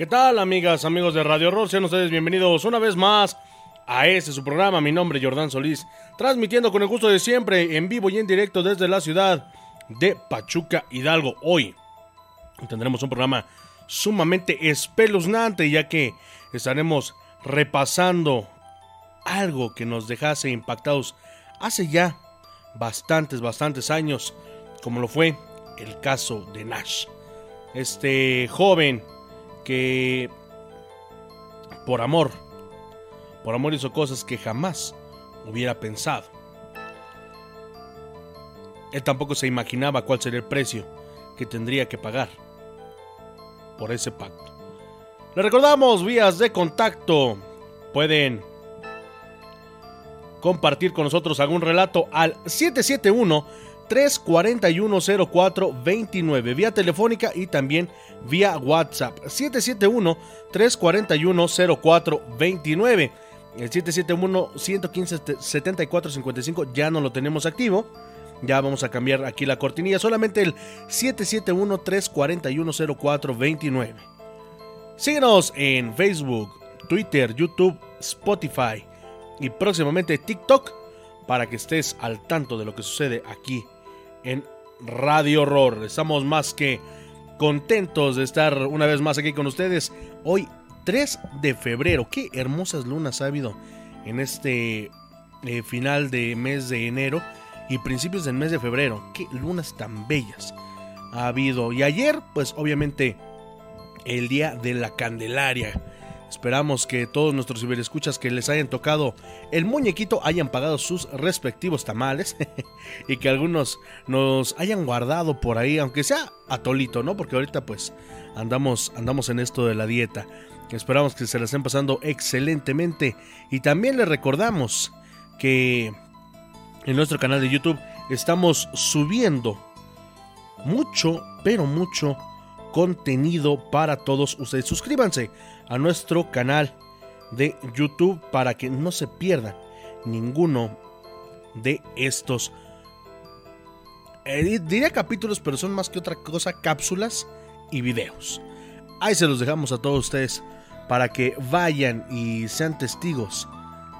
¿Qué tal, amigas, amigos de Radio Horror? Sean ustedes bienvenidos una vez más a este su programa. Mi nombre es Jordán Solís, transmitiendo con el gusto de siempre, en vivo y en directo desde la ciudad de Pachuca, Hidalgo. Hoy tendremos un programa sumamente espeluznante, ya que estaremos repasando algo que nos dejase impactados hace ya bastantes, bastantes años, como lo fue el caso de Nash. Este joven por amor, por amor hizo cosas que jamás hubiera pensado. Él tampoco se imaginaba cuál sería el precio que tendría que pagar por ese pacto. Le recordamos vías de contacto. Pueden compartir con nosotros algún relato al 771 341-0429 vía telefónica y también vía WhatsApp 771-341-0429. El 771-115-7455 ya no lo tenemos activo. Ya vamos a cambiar aquí la cortinilla. Solamente el 771-341-0429. Síguenos en Facebook, Twitter, YouTube, Spotify y próximamente TikTok para que estés al tanto de lo que sucede aquí en Radio Horror. Estamos más que contentos de estar una vez más aquí con ustedes. Hoy 3 de febrero. Qué hermosas lunas ha habido en este eh, final de mes de enero y principios del mes de febrero. Qué lunas tan bellas ha habido. Y ayer, pues obviamente, el día de la Candelaria. Esperamos que todos nuestros ciberescuchas que les hayan tocado el muñequito hayan pagado sus respectivos tamales y que algunos nos hayan guardado por ahí, aunque sea atolito, ¿no? Porque ahorita pues andamos, andamos en esto de la dieta. Esperamos que se la estén pasando excelentemente y también les recordamos que en nuestro canal de YouTube estamos subiendo mucho, pero mucho contenido para todos ustedes. Suscríbanse a nuestro canal de YouTube para que no se pierdan ninguno de estos. Eh, diría capítulos, pero son más que otra cosa cápsulas y videos. Ahí se los dejamos a todos ustedes para que vayan y sean testigos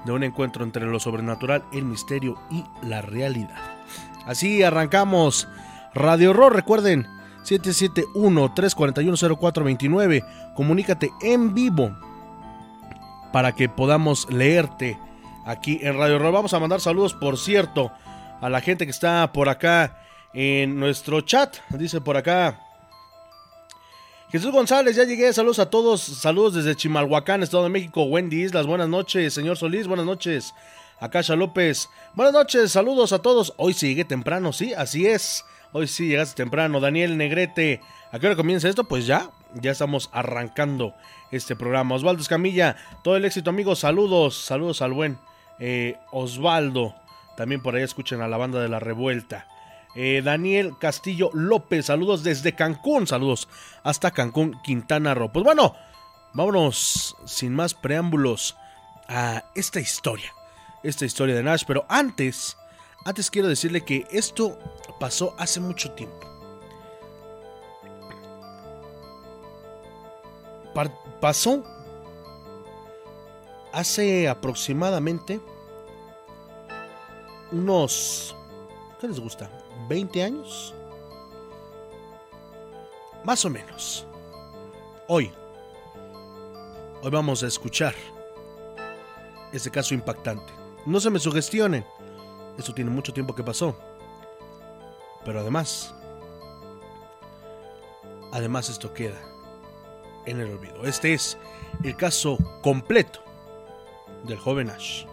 de un encuentro entre lo sobrenatural, el misterio y la realidad. Así arrancamos Radio Horror, recuerden 771-341-0429. Comunícate en vivo para que podamos leerte aquí en Radio Horror. Vamos a mandar saludos, por cierto, a la gente que está por acá en nuestro chat. Dice por acá. Jesús González, ya llegué. Saludos a todos. Saludos desde Chimalhuacán, Estado de México. Wendy Islas, buenas noches. Señor Solís, buenas noches. Akasha López, buenas noches. Saludos a todos. Hoy sigue temprano, sí, así es. Hoy sí llegaste temprano. Daniel Negrete, ¿a qué hora comienza esto? Pues ya, ya estamos arrancando este programa. Osvaldo Escamilla, todo el éxito, amigos. Saludos, saludos al buen eh, Osvaldo. También por ahí escuchen a la banda de la revuelta. Eh, Daniel Castillo López, saludos desde Cancún, saludos hasta Cancún, Quintana Roo. Pues bueno, vámonos sin más preámbulos a esta historia, esta historia de Nash, pero antes, antes quiero decirle que esto pasó hace mucho tiempo. pasó hace aproximadamente unos... ¿Qué les gusta? ¿20 años? Más o menos. Hoy. Hoy vamos a escuchar este caso impactante. No se me sugestionen. Eso tiene mucho tiempo que pasó. Pero además, además esto queda en el olvido. Este es el caso completo del joven Ash.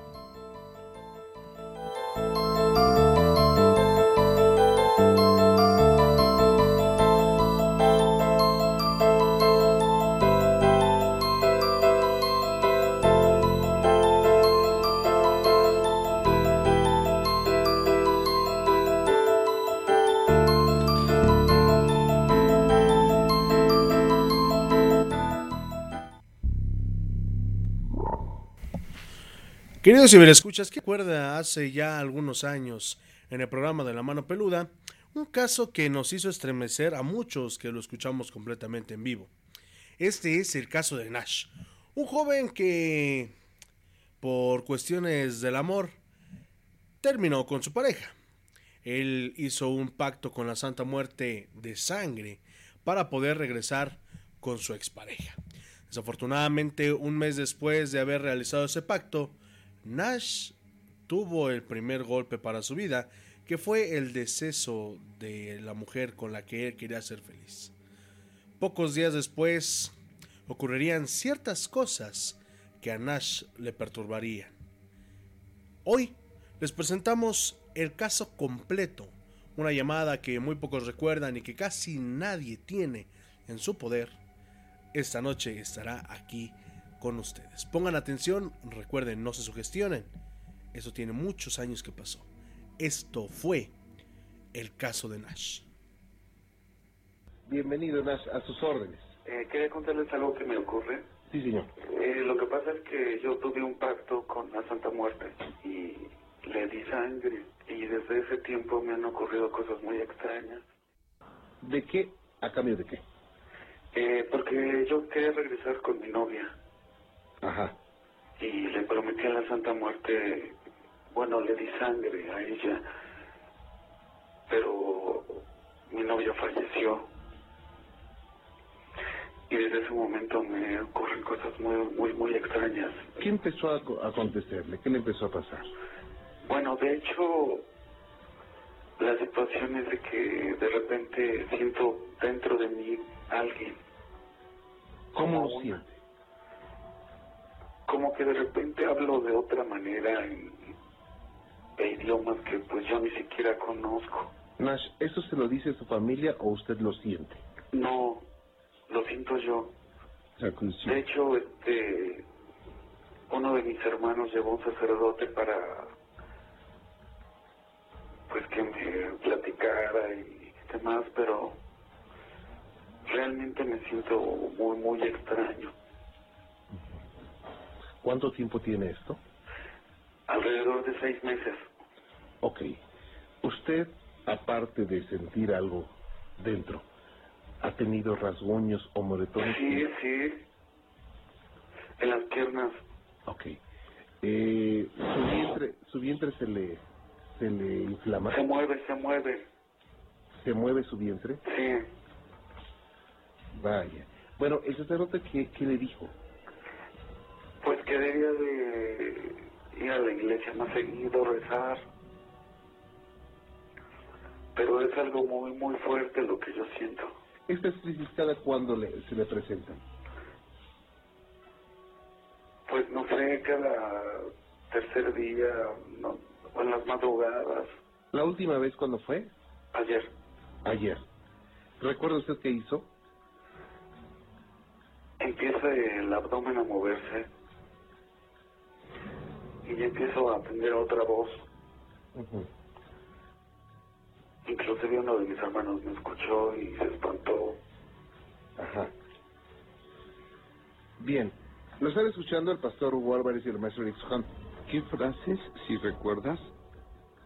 Queridos escuchas, ¿qué recuerda hace ya algunos años en el programa de La Mano Peluda? Un caso que nos hizo estremecer a muchos que lo escuchamos completamente en vivo. Este es el caso de Nash, un joven que, por cuestiones del amor, terminó con su pareja. Él hizo un pacto con la Santa Muerte de sangre para poder regresar con su expareja. Desafortunadamente, un mes después de haber realizado ese pacto, Nash tuvo el primer golpe para su vida, que fue el deceso de la mujer con la que él quería ser feliz. Pocos días después ocurrirían ciertas cosas que a Nash le perturbarían. Hoy les presentamos el caso completo, una llamada que muy pocos recuerdan y que casi nadie tiene en su poder. Esta noche estará aquí con ustedes. Pongan atención, recuerden, no se sugestionen. Eso tiene muchos años que pasó. Esto fue el caso de Nash. Bienvenido, Nash, a sus órdenes. Eh, quería contarles algo que me ocurre. Sí, señor. Eh, lo que pasa es que yo tuve un pacto con la Santa Muerte y le di sangre. Y desde ese tiempo me han ocurrido cosas muy extrañas. ¿De qué? ¿A cambio de qué? Eh, porque yo quería regresar con mi novia. Ajá. Y le prometí a la Santa Muerte, bueno, le di sangre a ella, pero mi novia falleció. Y desde ese momento me ocurren cosas muy, muy, muy extrañas. ¿Qué empezó a, acontecerle? ¿Qué le empezó a pasar? Bueno, de hecho, la situación es de que de repente siento dentro de mí alguien. ¿Cómo lo siente? Como que de repente hablo de otra manera en, idiomas que pues yo ni siquiera conozco. Nash, ¿eso se lo dice su familia o usted lo siente? No, lo siento yo. De hecho, este, uno de mis hermanos llevó un sacerdote para, pues que me platicara y demás, pero realmente me siento muy, muy extraño. ¿Cuánto tiempo tiene esto? Alrededor de seis meses. Ok. ¿Usted, aparte de sentir algo dentro, ha tenido rasguños o moretones? Sí, sí. En las piernas. Ok. Eh, ¿su, vientre, ¿Su vientre se le, se le inflama? Se mueve, se mueve. ¿Se mueve su vientre? Sí. Vaya. Bueno, ¿el sacerdote qué, qué le dijo? Que debía de ir a la iglesia más seguido, rezar. Pero es algo muy, muy fuerte lo que yo siento. ¿Estas crisis cada cuándo le, se le presentan? Pues no sé, cada tercer día, no, o en las madrugadas. ¿La última vez cuándo fue? Ayer. Ayer. ¿Recuerda usted qué hizo? Empieza el abdomen a moverse. Y ya empiezo a aprender otra voz. Ujú. Inclusive uno de mis hermanos me escuchó y se espantó. Ajá. Bien. Lo están escuchando el pastor Hugo Álvarez y el maestro Eric Hunt. ¿Qué frases, si recuerdas,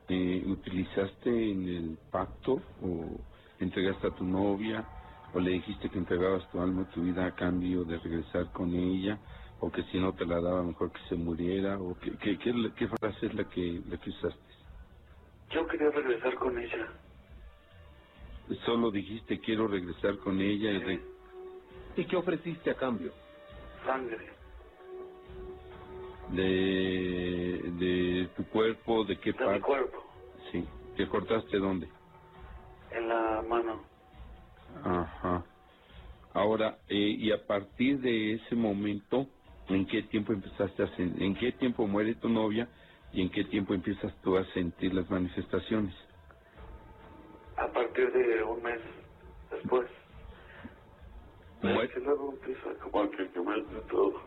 eh, utilizaste en el pacto o entregaste a tu novia o le dijiste que entregabas tu alma, tu vida a cambio de regresar con ella o que si no te la daba mejor que se muriera o qué, qué, frase es la que, la que usaste? Yo quería regresar con ella. Solo dijiste quiero regresar con ella y re- ¿Y qué ofreciste a cambio? Sangre. de, de tu cuerpo, de qué De mi parte. cuerpo. Sí. ¿Te cortaste dónde? En la mano. Ajá. Ahora, eh, y a partir de ese momento, ¿en qué tiempo empezaste a sen- en qué tiempo muere tu novia y en qué tiempo empiezas tú a sentir las manifestaciones? A partir de un mes después. Muere. Que luego empieza como a que quemarse todo.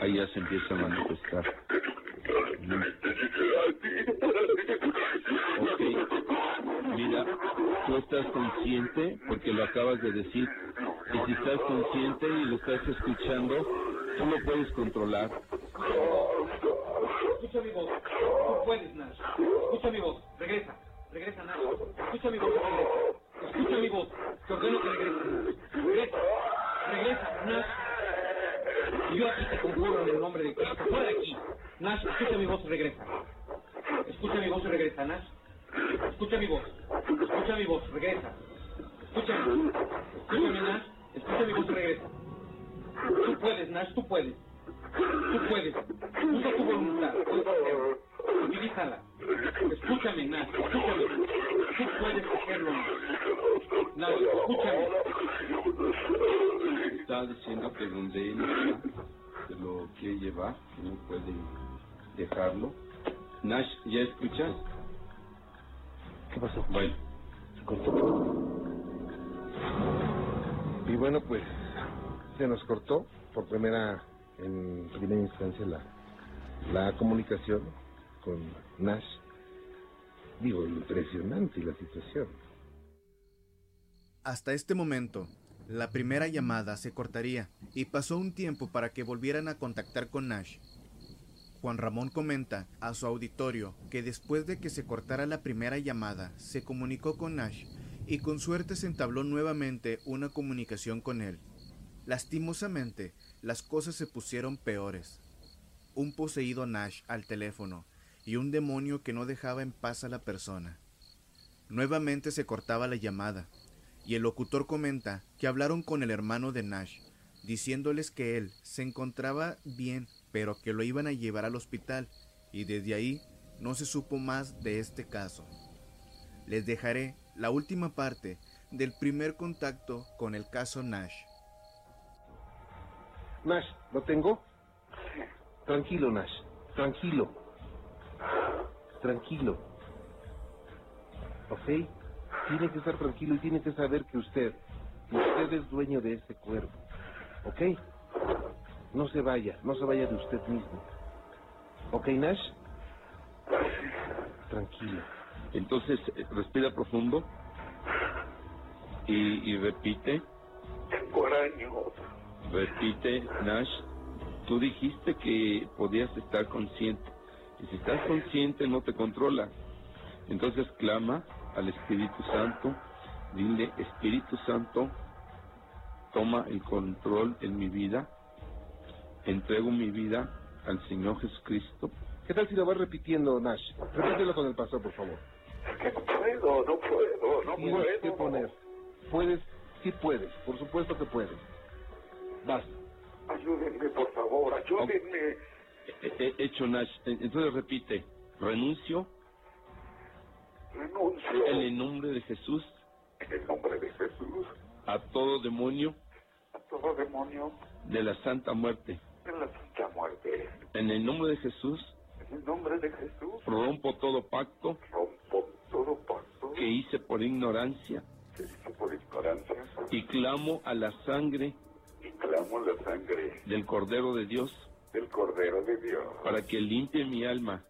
Ahí ya se empieza a manifestar. Ok. Mira, tú estás consciente, porque lo acabas de decir, y si estás consciente y lo estás escuchando, tú lo puedes controlar. Escucha mi voz. Tú puedes, Nash. Escucha mi voz. Regresa. Regresa, Nash. Escucha mi voz. Regresa. Escucha mi voz. Te ordeno que regreses. Regresa. Regresa, Nash. Yo aquí te conjuro en el nombre de Cristo. Fuera de aquí. Nash, escucha mi voz y regresa. Escucha mi voz y regresa, Nash. Escucha mi voz. Escucha mi voz. Regresa. Escúchame. Escúchame, Nash. Escucha mi voz y regresa. Tú puedes, Nash. Tú puedes. Tú puedes. Usa tu voluntad. Utilízala. Escúchame, Nash. Escúchame. Tú puedes hacerlo, Nash. Nash, escúchame. Está diciendo que donde él está, se lo quiere llevar, que no puede dejarlo. Nash, ¿ya escuchas? ¿Qué pasó? Bueno, Se cortó. Y bueno, pues se nos cortó por primera, primera instancia la, la comunicación con Nash. Digo, impresionante la situación. Hasta este momento, la primera llamada se cortaría y pasó un tiempo para que volvieran a contactar con Nash. Juan Ramón comenta a su auditorio que después de que se cortara la primera llamada, se comunicó con Nash y con suerte se entabló nuevamente una comunicación con él. Lastimosamente, las cosas se pusieron peores. Un poseído Nash al teléfono y un demonio que no dejaba en paz a la persona. Nuevamente se cortaba la llamada y el locutor comenta que hablaron con el hermano de Nash, diciéndoles que él se encontraba bien, pero que lo iban a llevar al hospital, y desde ahí no se supo más de este caso. Les dejaré la última parte del primer contacto con el caso Nash. Nash, ¿lo tengo? Sí. Tranquilo, Nash. Tranquilo. Tranquilo. ¿Ok? Tiene que estar tranquilo y tiene que saber que usted, que usted es dueño de ese cuerpo. ¿Ok? No se vaya, no se vaya de usted mismo. ¿Ok, Nash? Tranquilo. Entonces, eh, respira profundo y, y repite, Tengo araños. Repite, Nash. Tú dijiste que podías estar consciente. Y si estás consciente, no te controla. Entonces clama al Espíritu Santo. Dile, Espíritu Santo, toma el control en mi vida. Entrego mi vida al Señor Jesucristo. ¿Qué tal si lo vas repitiendo, Nash? Repítelo con el pastor, por favor. Que no puedo, no puedo, no Tienes que puedo. poner. Puedes, sí puedes, por supuesto que puedes. Vas. Ayúdenme, por favor, ayúdenme. He- he hecho Nash. Entonces repite, renuncio Renuncio. En el nombre de Jesús en el nombre de Jesús. A todo demonio a todo demonio. De la Santa Muerte. en la santa muerte. En el nombre de Jesús En el nombre de Jesús. Rompo todo pacto rompo todo pacto. Que hice por ignorancia que hice por ignorancia y clamo a la sangre la sangre del Cordero de Dios del Cordero de Dios para que limpie mi alma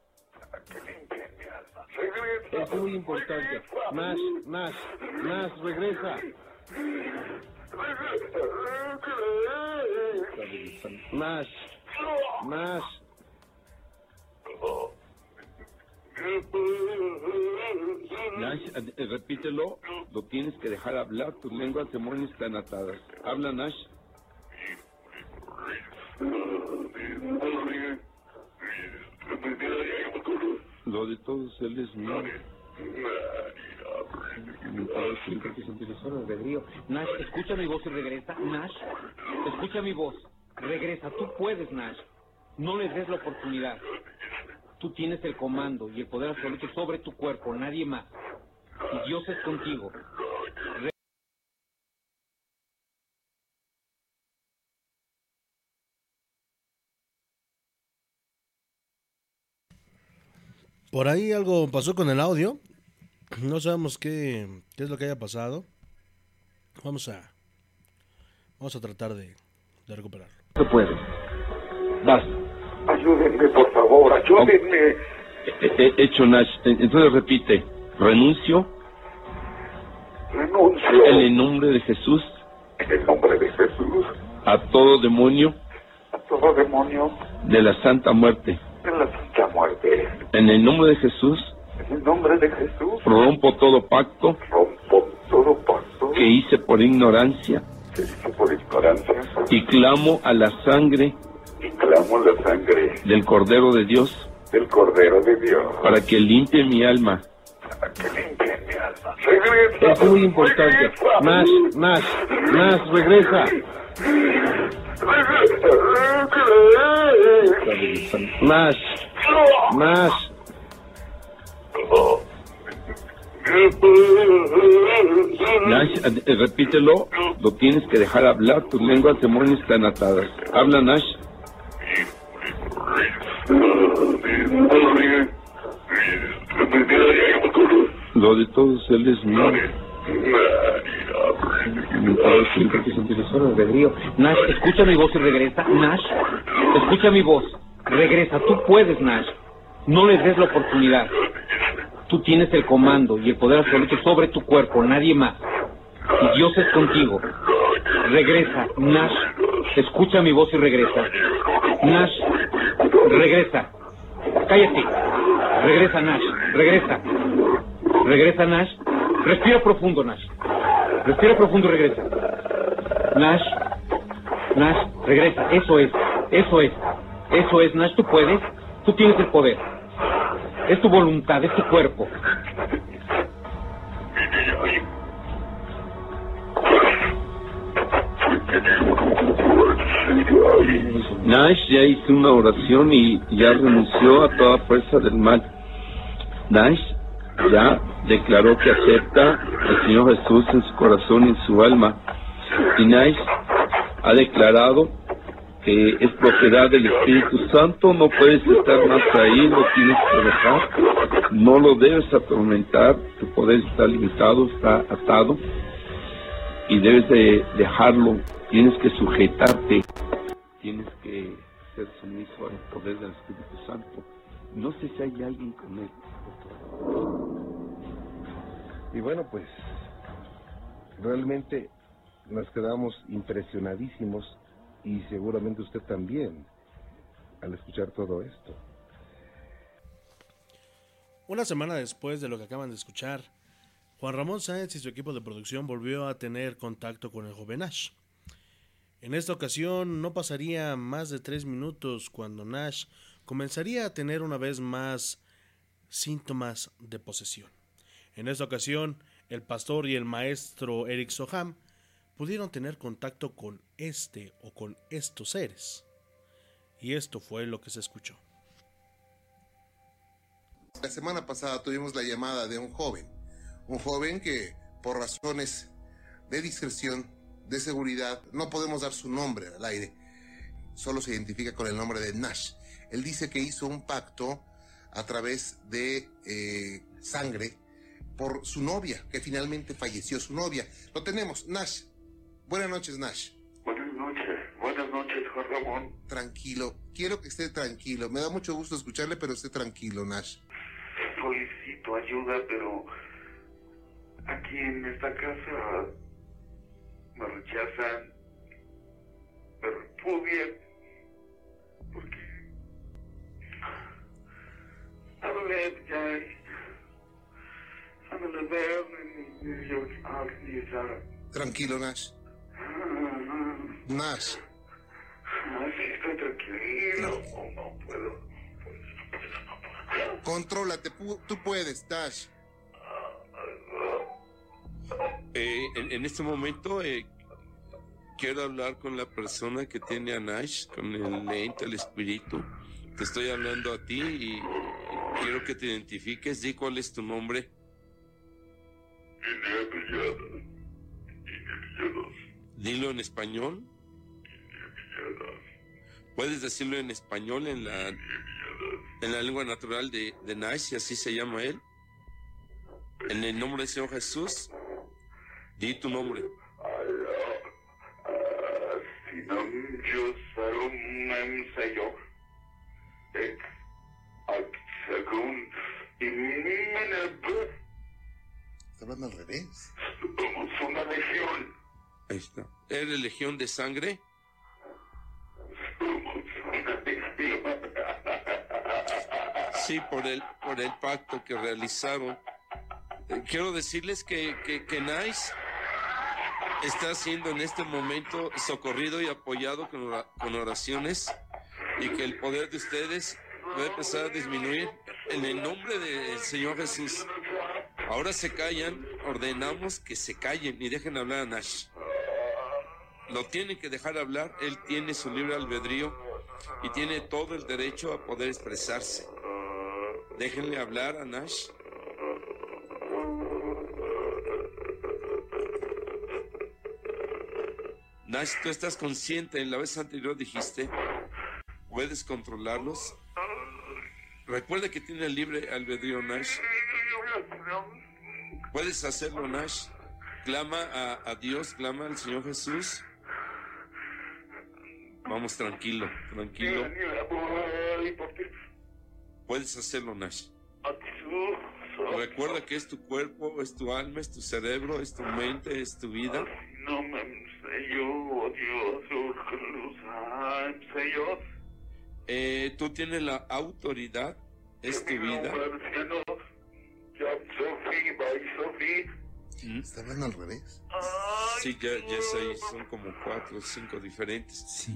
para que limpie mi alma. Regresa. Es muy importante. Nash, Nash, Nash, regresa. Nash, Nash. Nash, eh, repítelo, lo tienes que dejar hablar, tus lenguas demonios están atadas. Habla Nash, él es mío. Siempre que albedrío. Nash, escucha mi voz y regresa. Nash, escucha mi voz. Regresa, tú puedes, Nash. No le des la oportunidad. Tú tienes el comando y el poder absoluto sobre tu cuerpo, nadie más. Y Dios es contigo. Por ahí algo pasó con el audio. No sabemos qué, qué es lo que haya pasado. Vamos a vamos a tratar de, de recuperarlo. Se puede. Vas. Ayúdenme, por favor, ayúdenme. He he hecho Nash, eh, entonces repite, renuncio Renuncio en el nombre de Jesús en el nombre de Jesús a todo demonio a todo demonio de la Santa Muerte. En la santa muerte. En el nombre de Jesús En el nombre de Jesús rompo todo pacto rompo todo pacto que hice por ignorancia que hice por ignorancia y clamo a la sangre y clamo la sangre del Cordero de Dios del Cordero de Dios para que limpie mi alma. para que limpie mi alma. Regresa. Es muy importante. Regresa. Nash, Nash, Nash, regresa. Regresa. Nash, Nash. Nash, eh, repítelo, lo tienes que dejar hablar, tus lenguas demonios están atadas. Habla Nash, lo de todos él es siempre que se albedrío. Nash, escucha mi voz y regresa. Nash, escucha mi voz. Regresa, tú puedes, Nash. No le des la oportunidad. Tú tienes el comando y el poder absoluto sobre tu cuerpo, nadie más. Y Dios es contigo. Regresa, Nash. Escucha mi voz y regresa. Nash, regresa. Cállate. Regresa, Nash. Regresa. Regresa, Nash. Respira profundo, Nash. Respira profundo y regresa. Nash. Nash, regresa. Eso es. Eso es. Eso es, Nash. Tú puedes. Tú tienes el poder. Es tu voluntad, es tu cuerpo. Nash ya hizo una oración y ya renunció a toda fuerza del mal. Nash ya declaró que acepta al Señor Jesús en su corazón y en su alma. Y Nash ha declarado eh, es propiedad del Espíritu Santo, no puedes estar más ahí, lo tienes que dejar, no lo debes atormentar, tu poder está limitado, está atado y debes de dejarlo, tienes que sujetarte, tienes que ser sumiso al poder del Espíritu Santo. No sé si hay alguien con él. Y bueno, pues realmente nos quedamos impresionadísimos y seguramente usted también al escuchar todo esto. Una semana después de lo que acaban de escuchar, Juan Ramón Sáenz y su equipo de producción volvió a tener contacto con el joven Nash. En esta ocasión no pasaría más de tres minutos cuando Nash comenzaría a tener una vez más síntomas de posesión. En esta ocasión, el pastor y el maestro Eric Soham pudieron tener contacto con este o con estos seres. Y esto fue lo que se escuchó. La semana pasada tuvimos la llamada de un joven, un joven que por razones de discreción, de seguridad, no podemos dar su nombre al aire, solo se identifica con el nombre de Nash. Él dice que hizo un pacto a través de eh, sangre por su novia, que finalmente falleció su novia. Lo tenemos, Nash. Buenas noches, Nash. Buenas noches, buenas noches, Juan Ramón. Tranquilo, quiero que esté tranquilo. Me da mucho gusto escucharle, pero esté tranquilo, Nash. Solicito ayuda, pero aquí en esta casa me rechazan, me repudian, porque hablé ya, yo, Tranquilo, Nash. Nash. Sí, estoy tranquilo, no puedo. Contrólate, tú puedes, Nash. Eh, en, en este momento eh, quiero hablar con la persona que tiene a Nash, con el ente, el espíritu. Te estoy hablando a ti y quiero que te identifiques. Di cuál es tu nombre. Dilo en español. Puedes decirlo en español en la en la lengua natural de, de Nash, y así se llama él. En el nombre del Señor Jesús, di tu nombre. Está hablando al revés. Somos una legión. Ahí está. ¿Eres legión de sangre? Sí, por el, por el pacto que realizaron. Eh, Quiero decirles que, que, que Nice está siendo en este momento socorrido y apoyado con oraciones y que el poder de ustedes va a empezar a disminuir en el nombre del Señor Jesús. Ahora se callan, ordenamos que se callen y dejen hablar a Nash. Lo tienen que dejar hablar, él tiene su libre albedrío y tiene todo el derecho a poder expresarse. Déjenle hablar a Nash. Nash, tú estás consciente, en la vez anterior dijiste, puedes controlarlos. Recuerda que tiene el libre albedrío Nash. Puedes hacerlo, Nash. Clama a, a Dios, clama al Señor Jesús. Vamos, tranquilo, tranquilo. Puedes hacerlo, Nash. Recuerda que es tu cuerpo, es tu alma, es tu cerebro, es tu mente, es tu vida. Seyor. Eh, tú tienes la autoridad, es tu vida. Está hablando al revés. Sí, ya, ya sé, son como cuatro o cinco diferentes. Sí.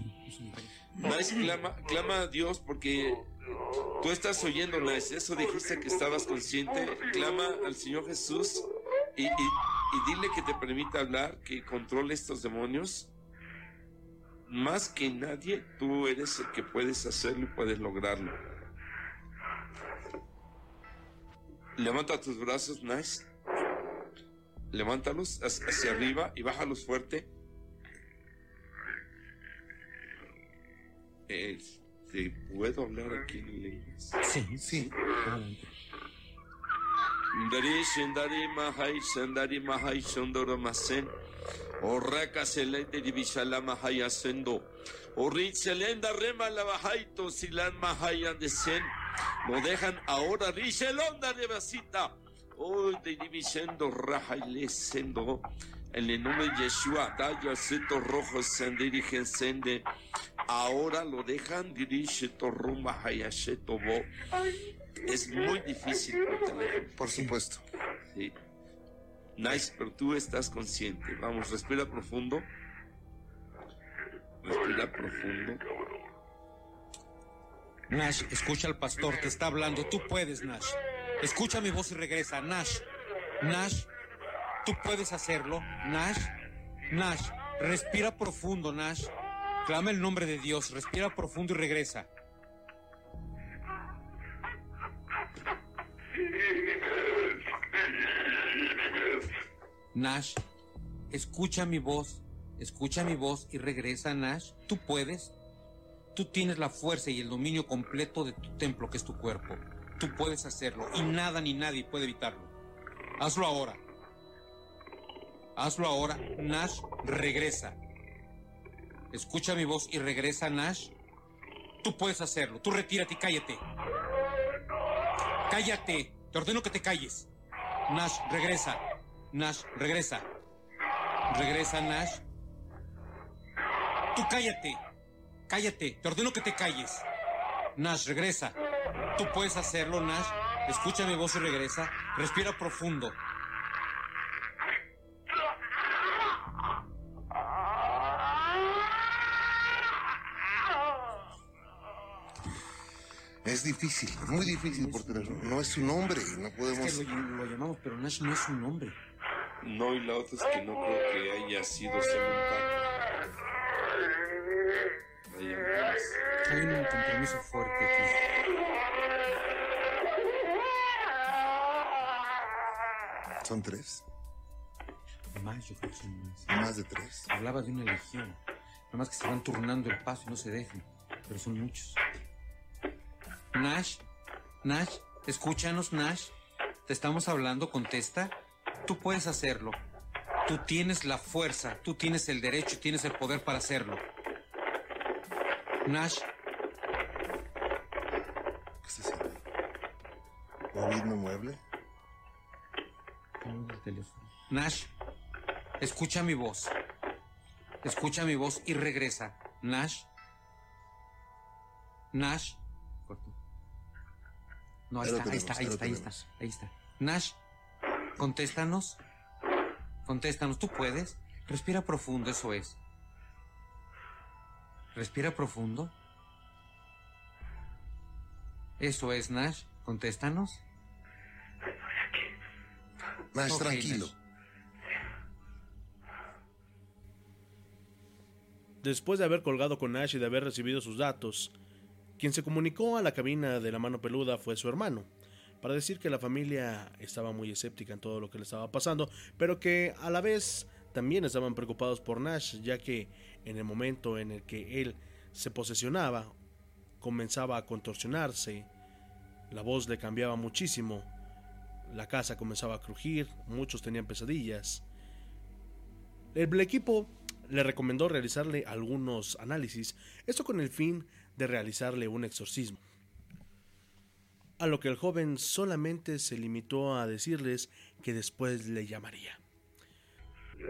Nice, clama, clama a Dios porque tú estás oyendo, Nice. Eso dijiste que estabas consciente. Clama al Señor Jesús y, y- y dile que te permita hablar, que controle estos demonios. Más que nadie, tú eres el que puedes hacerlo y puedes lograrlo. Levanta tus brazos, Nice. Levántalos hacia arriba y bájalos fuerte. Este, ¿puedo hablar aquí en inglés? Sí. Sí. Dari sendari mahai sendari mahai sondoro masen. Orraka selende divishala mahai asendo. Orri selenda rema la bajaito silan mahai andesen. Lo dejan ahora richelonda de vasita. Hoy de divisendo raja y le sendo. En el nombre de Yeshua, daya seto rojo sende. Ahora lo dejan dirige torrumba hayasheto bo. Es muy difícil. Por supuesto. Sí. Nice, pero tú estás consciente. Vamos, respira profundo. Respira profundo. Nash, escucha al pastor, te está hablando. Tú puedes, Nash. Escucha mi voz y regresa. Nash, Nash, tú puedes hacerlo. Nash, Nash, respira profundo, Nash. Clama el nombre de Dios, respira profundo y regresa. Nash, escucha mi voz, escucha mi voz y regresa, Nash. Tú puedes. Tú tienes la fuerza y el dominio completo de tu templo, que es tu cuerpo. Tú puedes hacerlo y nada ni nadie puede evitarlo. Hazlo ahora. Hazlo ahora. Nash, regresa. Escucha mi voz y regresa, Nash. Tú puedes hacerlo. Tú retírate y cállate. Cállate. Te ordeno que te calles. Nash, regresa. Nash, regresa. Regresa, Nash. Tú cállate. Cállate. Te ordeno que te calles. Nash, regresa. Tú puedes hacerlo, Nash. Escucha mi voz y regresa. Respira profundo. Es difícil, muy difícil por tenerlo. No es su nombre, no podemos. Es que lo, lo llamamos, pero Nash no es su nombre. No, y la otra es que no creo que haya sido solo un pacto. Hay un compromiso fuerte aquí. Son tres. Más, yo creo que son más. Más de tres. Hablaba de una legión. Nada más que se van turnando el paso y no se dejan. Pero son muchos. Nash, Nash, escúchanos, Nash. Te estamos hablando, contesta. Tú puedes hacerlo. Tú tienes la fuerza, tú tienes el derecho, tienes el poder para hacerlo. Nash, ¿Qué está haciendo? ¿Moviendo mueble? Nash, escucha mi voz. Escucha mi voz y regresa. Nash. Nash. Corto. No, ahí está, ahí está, ahí está, ahí está, ahí está. Nash, contéstanos. Contéstanos, tú puedes. Respira profundo, eso es. Respira profundo. Eso es, Nash. Contéstanos. Nash, Ok, tranquilo. Después de haber colgado con Nash y de haber recibido sus datos, quien se comunicó a la cabina de la mano peluda fue su hermano, para decir que la familia estaba muy escéptica en todo lo que le estaba pasando, pero que a la vez también estaban preocupados por Nash, ya que en el momento en el que él se posesionaba, comenzaba a contorsionarse, la voz le cambiaba muchísimo, la casa comenzaba a crujir, muchos tenían pesadillas. El equipo le recomendó realizarle algunos análisis, esto con el fin de realizarle un exorcismo. A lo que el joven solamente se limitó a decirles que después le llamaría.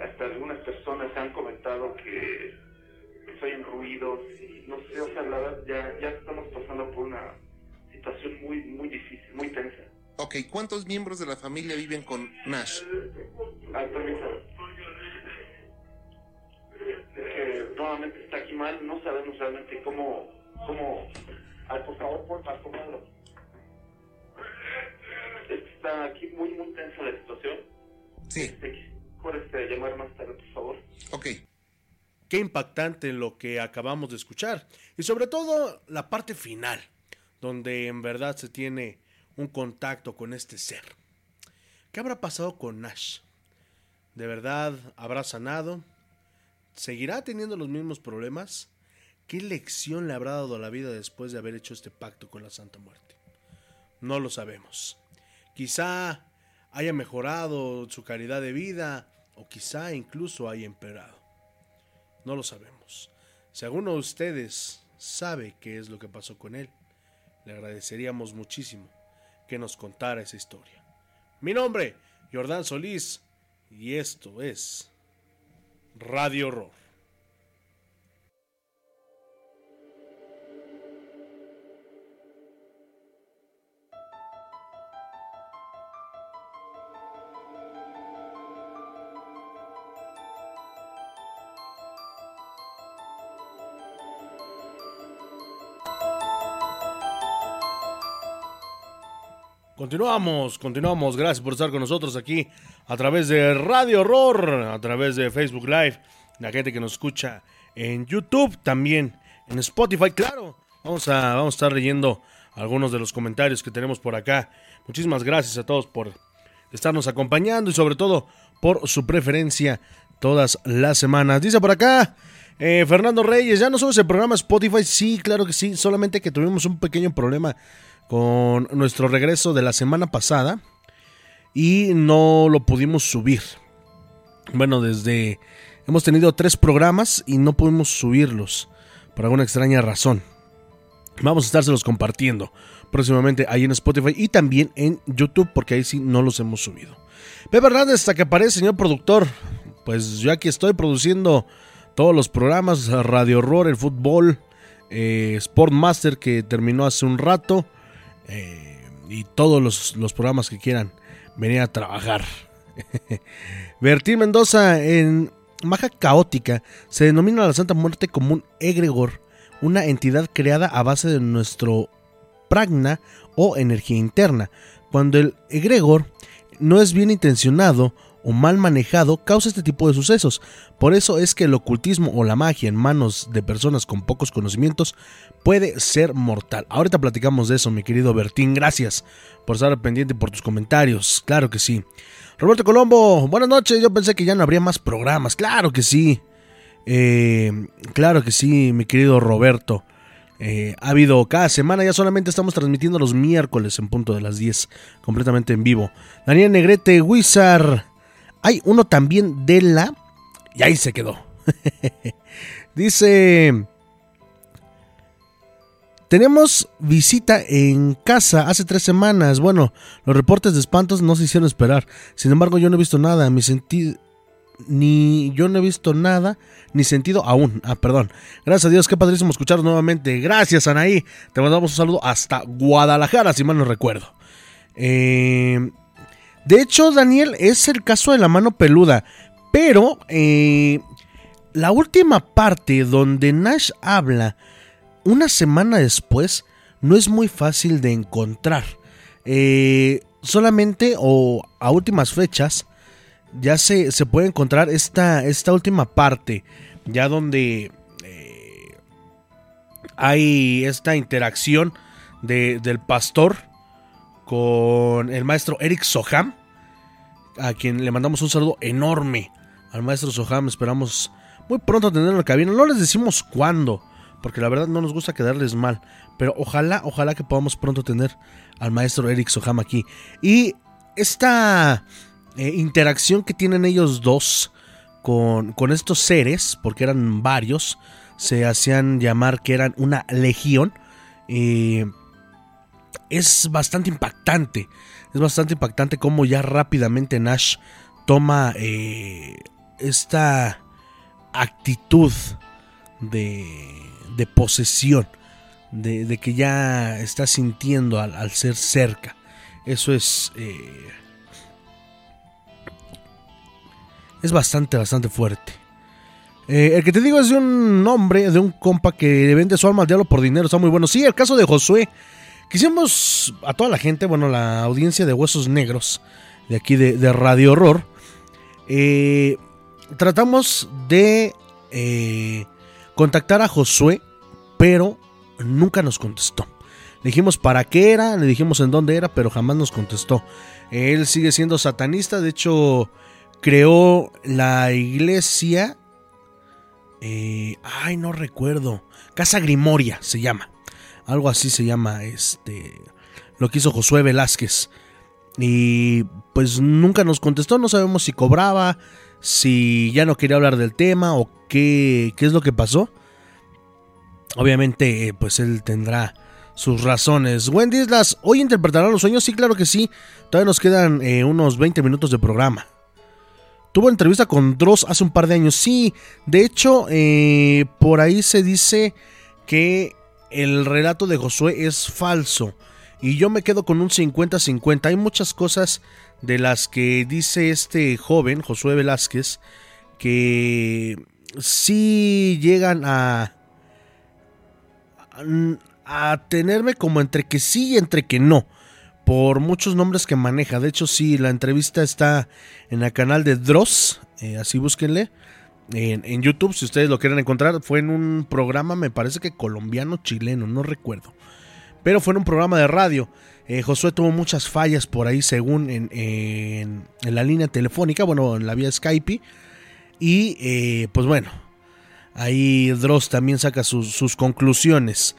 Hasta algunas personas han comentado que se oyen ruidos y no sé, o sea, la verdad ya, ya estamos pasando por una situación muy, muy difícil, muy tensa. Ok, ¿cuántos miembros de la familia viven con Nash? Ah, permiso. Es que nuevamente está aquí mal, no sabemos realmente cómo, cómo, ay, por favor, por que está aquí muy, muy tensa la situación. Sí. Este, ¿Puedes este, llamar más tarde, por favor? Ok. Qué impactante lo que acabamos de escuchar. Y sobre todo la parte final, donde en verdad se tiene un contacto con este ser. ¿Qué habrá pasado con Nash? ¿De verdad habrá sanado? ¿Seguirá teniendo los mismos problemas? ¿Qué lección le habrá dado la vida después de haber hecho este pacto con la Santa Muerte? No lo sabemos. Quizá haya mejorado su calidad de vida o quizá incluso haya empeorado. No lo sabemos. Si alguno de ustedes sabe qué es lo que pasó con él, le agradeceríamos muchísimo que nos contara esa historia. Mi nombre, Jordán Solís, y esto es Radio Horror. Continuamos, continuamos. Gracias por estar con nosotros aquí a través de Radio Horror, a través de Facebook Live, la gente que nos escucha en YouTube, también en Spotify, claro. Vamos a, vamos a estar leyendo algunos de los comentarios que tenemos por acá. Muchísimas gracias a todos por estarnos acompañando y sobre todo por su preferencia todas las semanas. Dice por acá eh, Fernando Reyes, ya no somos el programa Spotify, sí, claro que sí, solamente que tuvimos un pequeño problema con nuestro regreso de la semana pasada y no lo pudimos subir. Bueno, desde hemos tenido tres programas y no pudimos subirlos por alguna extraña razón. Vamos a estárselos compartiendo próximamente ahí en Spotify y también en YouTube porque ahí sí no los hemos subido. Pepe Hernández, hasta que aparece, señor productor. Pues yo aquí estoy produciendo todos los programas, Radio Horror, el fútbol, eh, Sportmaster que terminó hace un rato eh, y todos los, programas que quieran venir a trabajar. Bertín Mendoza en Maja Caótica se denomina a la Santa Muerte como un egregor, una entidad creada a base de nuestro pragna o energía interna. Cuando el egregor no es bien intencionado o mal manejado causa este tipo de sucesos. Por eso es que el ocultismo o la magia en manos de personas con pocos conocimientos puede ser mortal. Ahorita platicamos de eso, mi querido Bertín. Gracias por estar pendiente por tus comentarios. Claro que sí. Roberto Colombo, buenas noches. Yo pensé que ya no habría más programas. Claro que sí. Eh, claro que sí, mi querido Roberto. Eh, ha habido cada semana, ya solamente estamos transmitiendo los miércoles en punto de las 10, completamente en vivo. Daniel Negrete, Wizard. Hay uno también de la... Y ahí se quedó. Dice... Tenemos visita en casa hace tres semanas. Bueno, los reportes de espantos no se hicieron esperar. Sin embargo, yo no he visto nada. Mi sentido... Ni yo no he visto nada, ni sentido aún. Ah, perdón. Gracias a Dios, qué padrísimo escucharos nuevamente. Gracias, Anaí. Te mandamos un saludo hasta Guadalajara, si mal no recuerdo. Eh, de hecho, Daniel, es el caso de la mano peluda. Pero eh, la última parte donde Nash habla una semana después no es muy fácil de encontrar. Eh, solamente o a últimas fechas ya se, se puede encontrar esta, esta, última parte, ya donde eh, hay esta interacción del pastor con el maestro Eric Soham, a quien le mandamos un saludo enorme al maestro Soham. Esperamos muy pronto tenerlo en la cabina. No les decimos cuándo, porque la verdad no nos gusta quedarles mal. Pero ojalá, ojalá que podamos pronto tener al maestro Eric Soham aquí. Y esta eh, interacción que tienen ellos dos con, con estos seres, porque eran varios, se hacían llamar que eran una legión. Eh, es bastante impactante. Es bastante impactante cómo ya rápidamente Nash toma eh, esta actitud de, de posesión, de, que ya está sintiendo al, ser cerca. Eso es... Eh, es bastante, bastante fuerte. Eh, el que te digo es de un hombre, de un compa que vende su alma al diablo por dinero, está muy bueno. Sí, el caso de Josué Quisimos a toda la gente, bueno, la audiencia de Huesos Negros, de aquí de, Radio Horror, eh, tratamos de eh, contactar a Josué, pero nunca nos contestó. Le dijimos para qué era, le dijimos en dónde era, pero jamás nos contestó. Él sigue siendo satanista, de hecho creó la iglesia Eh, ay, no recuerdo. Casa Grimoria se llama. Algo así se llama este lo que hizo Josué Velázquez. Y pues nunca nos contestó, no sabemos si cobraba, si ya no quería hablar del tema o qué, qué es lo que pasó. Obviamente, pues él tendrá sus razones. Wendy Islas, ¿hoy interpretará los sueños? Sí, claro que sí. Todavía nos quedan eh, unos 20 minutos de programa. Tuvo entrevista con Dross hace un par de años. Sí, de hecho, eh, por ahí se dice que el relato de Josué es falso. Y yo me quedo con un 50-50. Hay muchas cosas de las que dice este joven, Josué Velázquez, que sí llegan a, a tenerme como entre que sí y entre que no. Por muchos nombres que maneja. De hecho, sí, la entrevista está en el canal de Dross. Eh, así búsquenle. En, en, YouTube, si ustedes lo quieren encontrar. Fue en un programa, me parece que colombiano, chileno, no recuerdo pero fue en un programa de radio. Eh, Josué tuvo muchas fallas por ahí, según en, la línea telefónica, bueno, en la vía Skype. Y eh, pues bueno, ahí Dross también saca sus, conclusiones.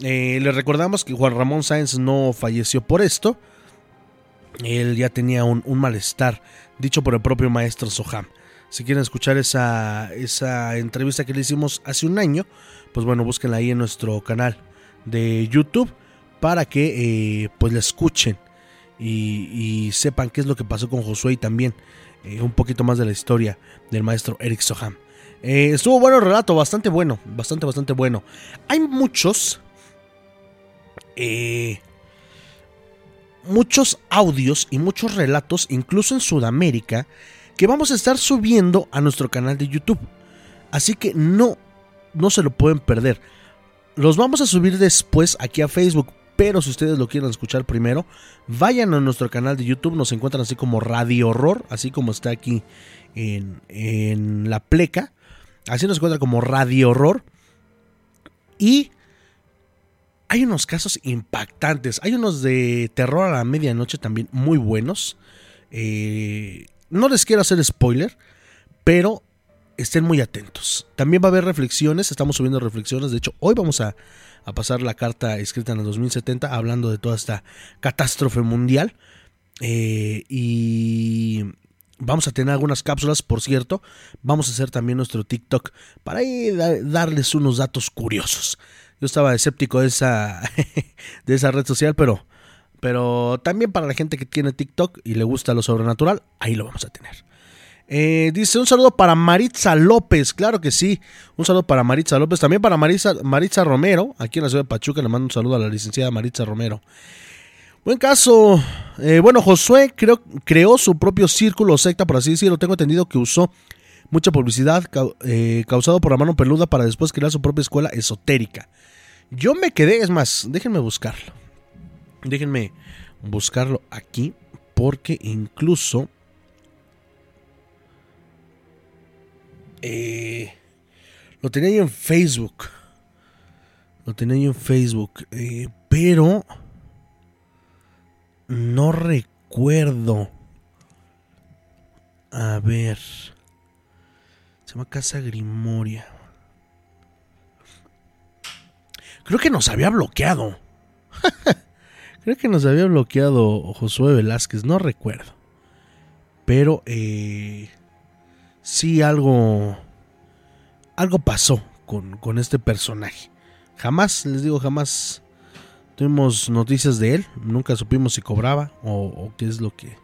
Eh, le recordamos que Juan Ramón Sáenz no falleció por esto. Él ya tenía un, malestar, dicho por el propio maestro Soham. Si quieren escuchar esa, esa entrevista que le hicimos hace un año, pues bueno, búsquenla ahí en nuestro canal de YouTube para que eh, pues la escuchen y, sepan qué es lo que pasó con Josué y también eh, un poquito más de la historia del maestro Eric Soham. Eh, estuvo bueno el relato, bastante bueno, bastante, bastante bueno. Hay muchos, muchos audios y muchos relatos, incluso en Sudamérica, que vamos a estar subiendo a nuestro canal de YouTube. Así que no, no se lo pueden perder. Los vamos a subir después aquí a Facebook, pero si ustedes lo quieren escuchar primero, vayan a nuestro canal de YouTube, nos encuentran así como Radio Horror, así como está aquí en, la pleca, así nos encuentran como Radio Horror. Y hay unos casos impactantes, hay unos de terror a la medianoche también muy buenos. Eh, no les quiero hacer spoiler, pero estén muy atentos. También va a haber reflexiones, estamos subiendo reflexiones, de hecho hoy vamos a, pasar la carta escrita en el 2070 hablando de toda esta catástrofe mundial. Eh, y vamos a tener algunas cápsulas, por cierto. Vamos a hacer también nuestro TikTok para darles unos datos curiosos. Yo estaba escéptico de esa, de esa red social, pero, pero también para la gente que tiene TikTok y le gusta lo sobrenatural, ahí lo vamos a tener. Eh, dice un saludo para Maritza López, claro que sí. Un saludo para Maritza López, también para Maritza, Maritza Romero, aquí en la ciudad de Pachuca. Le mando un saludo a la licenciada Maritza Romero. Buen caso. Eh, bueno, Josué creo, creó su propio círculo secta, por así decirlo. Tengo entendido que usó mucha publicidad eh, causado por la mano peluda para después crear su propia escuela esotérica. Yo me quedé, es más, déjenme buscarlo. Déjenme buscarlo aquí porque incluso Eh, lo tenía yo en Facebook. Lo tenía yo en Facebook. Eh, pero no recuerdo. A ver. Se llama Casa Grimoria. Creo que nos había bloqueado. Creo que nos había bloqueado Josué Velázquez. No recuerdo. Pero eh, sí algo, algo pasó con, este personaje. Jamás, les digo, jamás tuvimos noticias de él. Nunca supimos si cobraba o, qué es lo que,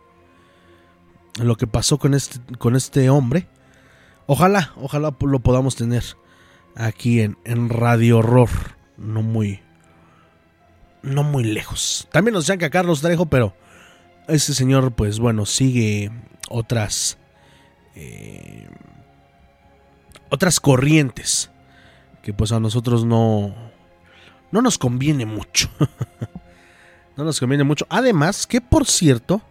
lo que pasó con este, con este hombre. Ojalá, ojalá lo podamos tener aquí en, en Radio Horror. No muy, no muy lejos. También nos que Carlos Trejo, pero ese señor, pues bueno, sigue otras eh, otras corrientes que pues a nosotros no no nos conviene mucho. no nos conviene mucho. Además, que por cierto,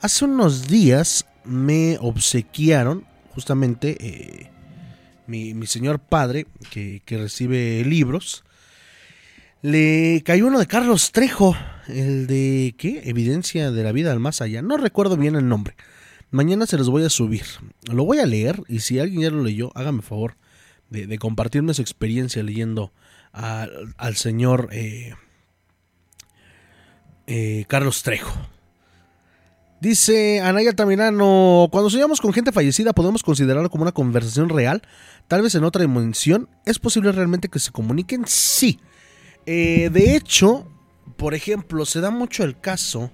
hace unos días me obsequiaron justamente eh, mi, señor padre, que, que, recibe libros, le cayó uno de Carlos Trejo, el de, ¿qué? Evidencia de la vida al más allá. No recuerdo bien el nombre. Mañana se los voy a subir. Lo voy a leer y si alguien ya lo leyó, hágame favor de, compartirme su experiencia leyendo al señor eh, eh, Carlos Trejo. Dice Anaya Tamirano, cuando soñamos con gente fallecida podemos considerarlo como una conversación real, tal vez en otra dimensión. ¿Es posible realmente que se comuniquen? Sí. Eh, de hecho, por ejemplo, se da mucho el caso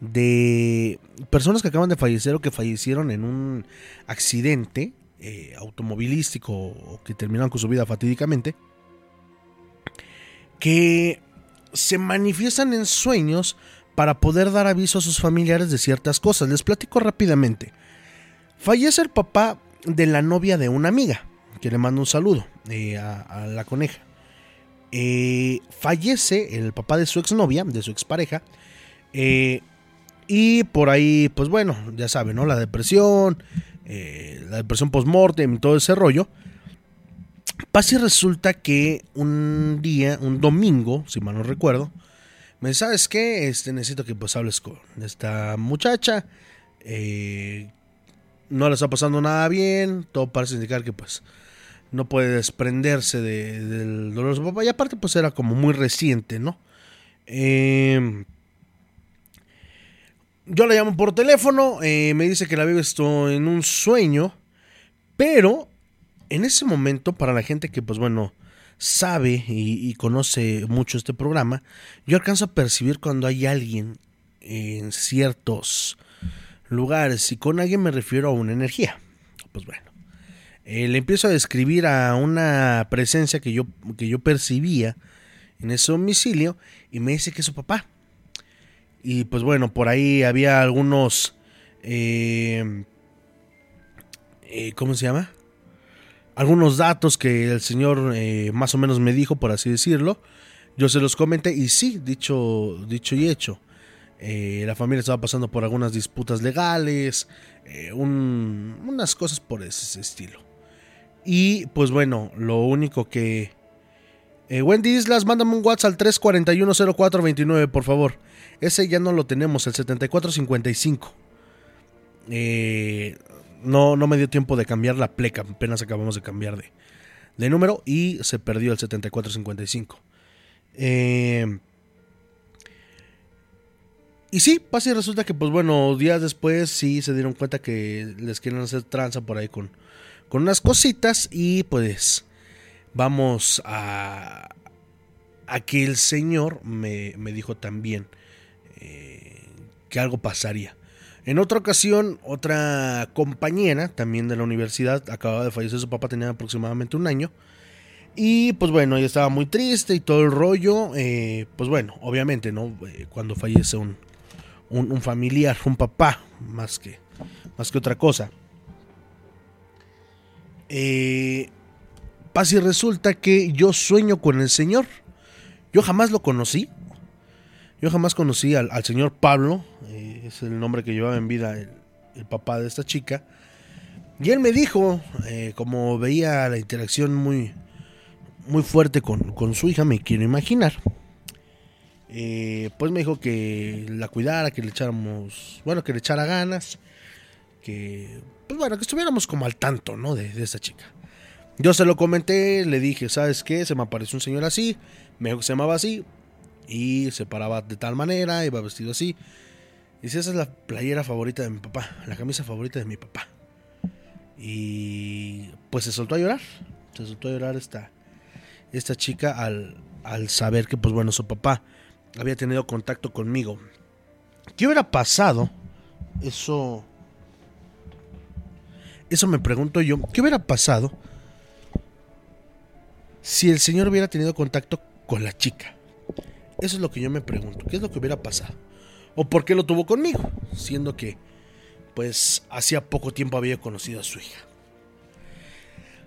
de personas que acaban de fallecer o que fallecieron en un accidente eh, automovilístico o que terminaron con su vida fatídicamente, que se manifiestan en sueños para poder dar aviso a sus familiares de ciertas cosas. Les platico rápidamente. Fallece el papá de la novia de una amiga, que le mando un saludo eh, a, la coneja. Eh, fallece el papá de su exnovia, de su expareja, eh, y por ahí, pues bueno, ya saben, ¿no? La depresión, la depresión post-mortem todo ese rollo. Pasa y resulta que un día, un domingo, si mal no recuerdo, me dice, ¿sabes qué? Este, necesito que pues hables con esta muchacha. Eh, no le está pasando nada bien. Todo parece indicar que pues no puede desprenderse del dolor de su papá. Y aparte pues era como muy reciente, ¿no? Em, yo la llamo por teléfono. Eh, me dice que la vive esto en un sueño. Pero en ese momento, para la gente que pues bueno sabe y, conoce mucho este programa, yo alcanzo a percibir cuando hay alguien en ciertos lugares y con alguien me refiero a una energía. Pues bueno, eh, le empiezo a describir a una presencia que yo, que yo percibía en ese domicilio y me dice que es su papá. Y pues bueno, por ahí había algunos... Eh, eh, ¿Cómo se llama? algunos datos que el señor más o menos me dijo, por así decirlo. Yo se los comenté y sí, dicho, dicho y hecho. La familia estaba pasando por algunas disputas legales, unas cosas por ese estilo. Y pues bueno, lo único que... Wendy Islas, mándame un WhatsApp al 3410429, por favor. Ese ya no lo tenemos, el 7455. Eh, no, no me dio tiempo de cambiar la pleca, apenas acabamos de cambiar de, de número y se perdió el 7455. Eh, y sí, pasa y resulta que, pues bueno, días después sí se dieron cuenta que les quieren hacer tranza por ahí con, con unas cositas y pues vamos a, a que el Señor me, me dijo también eh, que algo pasaría. En otra ocasión, otra compañera, también de la universidad, acababa de fallecer, su papá tenía aproximadamente un año. Y pues bueno, ella estaba muy triste y todo el rollo. Eh, pues bueno, obviamente, ¿no? Eh, cuando fallece un, un, familiar, un papá, más que, más que otra cosa. Eh, pasa y resulta que yo sueño con el Señor. Yo jamás lo conocí. Yo jamás conocí al, señor Pablo, es el nombre que llevaba en vida el, papá de esta chica. Y él me dijo, eh, como veía la interacción muy, muy fuerte con, su hija, me quiero imaginar. Eh, pues me dijo que la cuidara, que le echáramos, bueno, que le echara ganas, que, pues bueno, que estuviéramos como al tanto, ¿no? De, esta chica. Yo se lo comenté, le dije, ¿sabes qué? Se me apareció un señor así, me dijo que se llamaba así, y se paraba de tal manera, iba vestido así. Dice, esa es la playera favorita de mi papá, la camisa favorita de mi papá. Y pues se soltó a llorar. Se soltó a llorar esta, esta chica al, al saber que, pues bueno, su papá había tenido contacto conmigo. ¿Qué hubiera pasado? Eso... Eso me pregunto yo. ¿Qué hubiera pasado si el señor hubiera tenido contacto con la chica? Eso es lo que yo me pregunto. ¿Qué es lo que hubiera pasado? o por qué lo tuvo conmigo, siendo que pues hacía poco tiempo había conocido a su hija.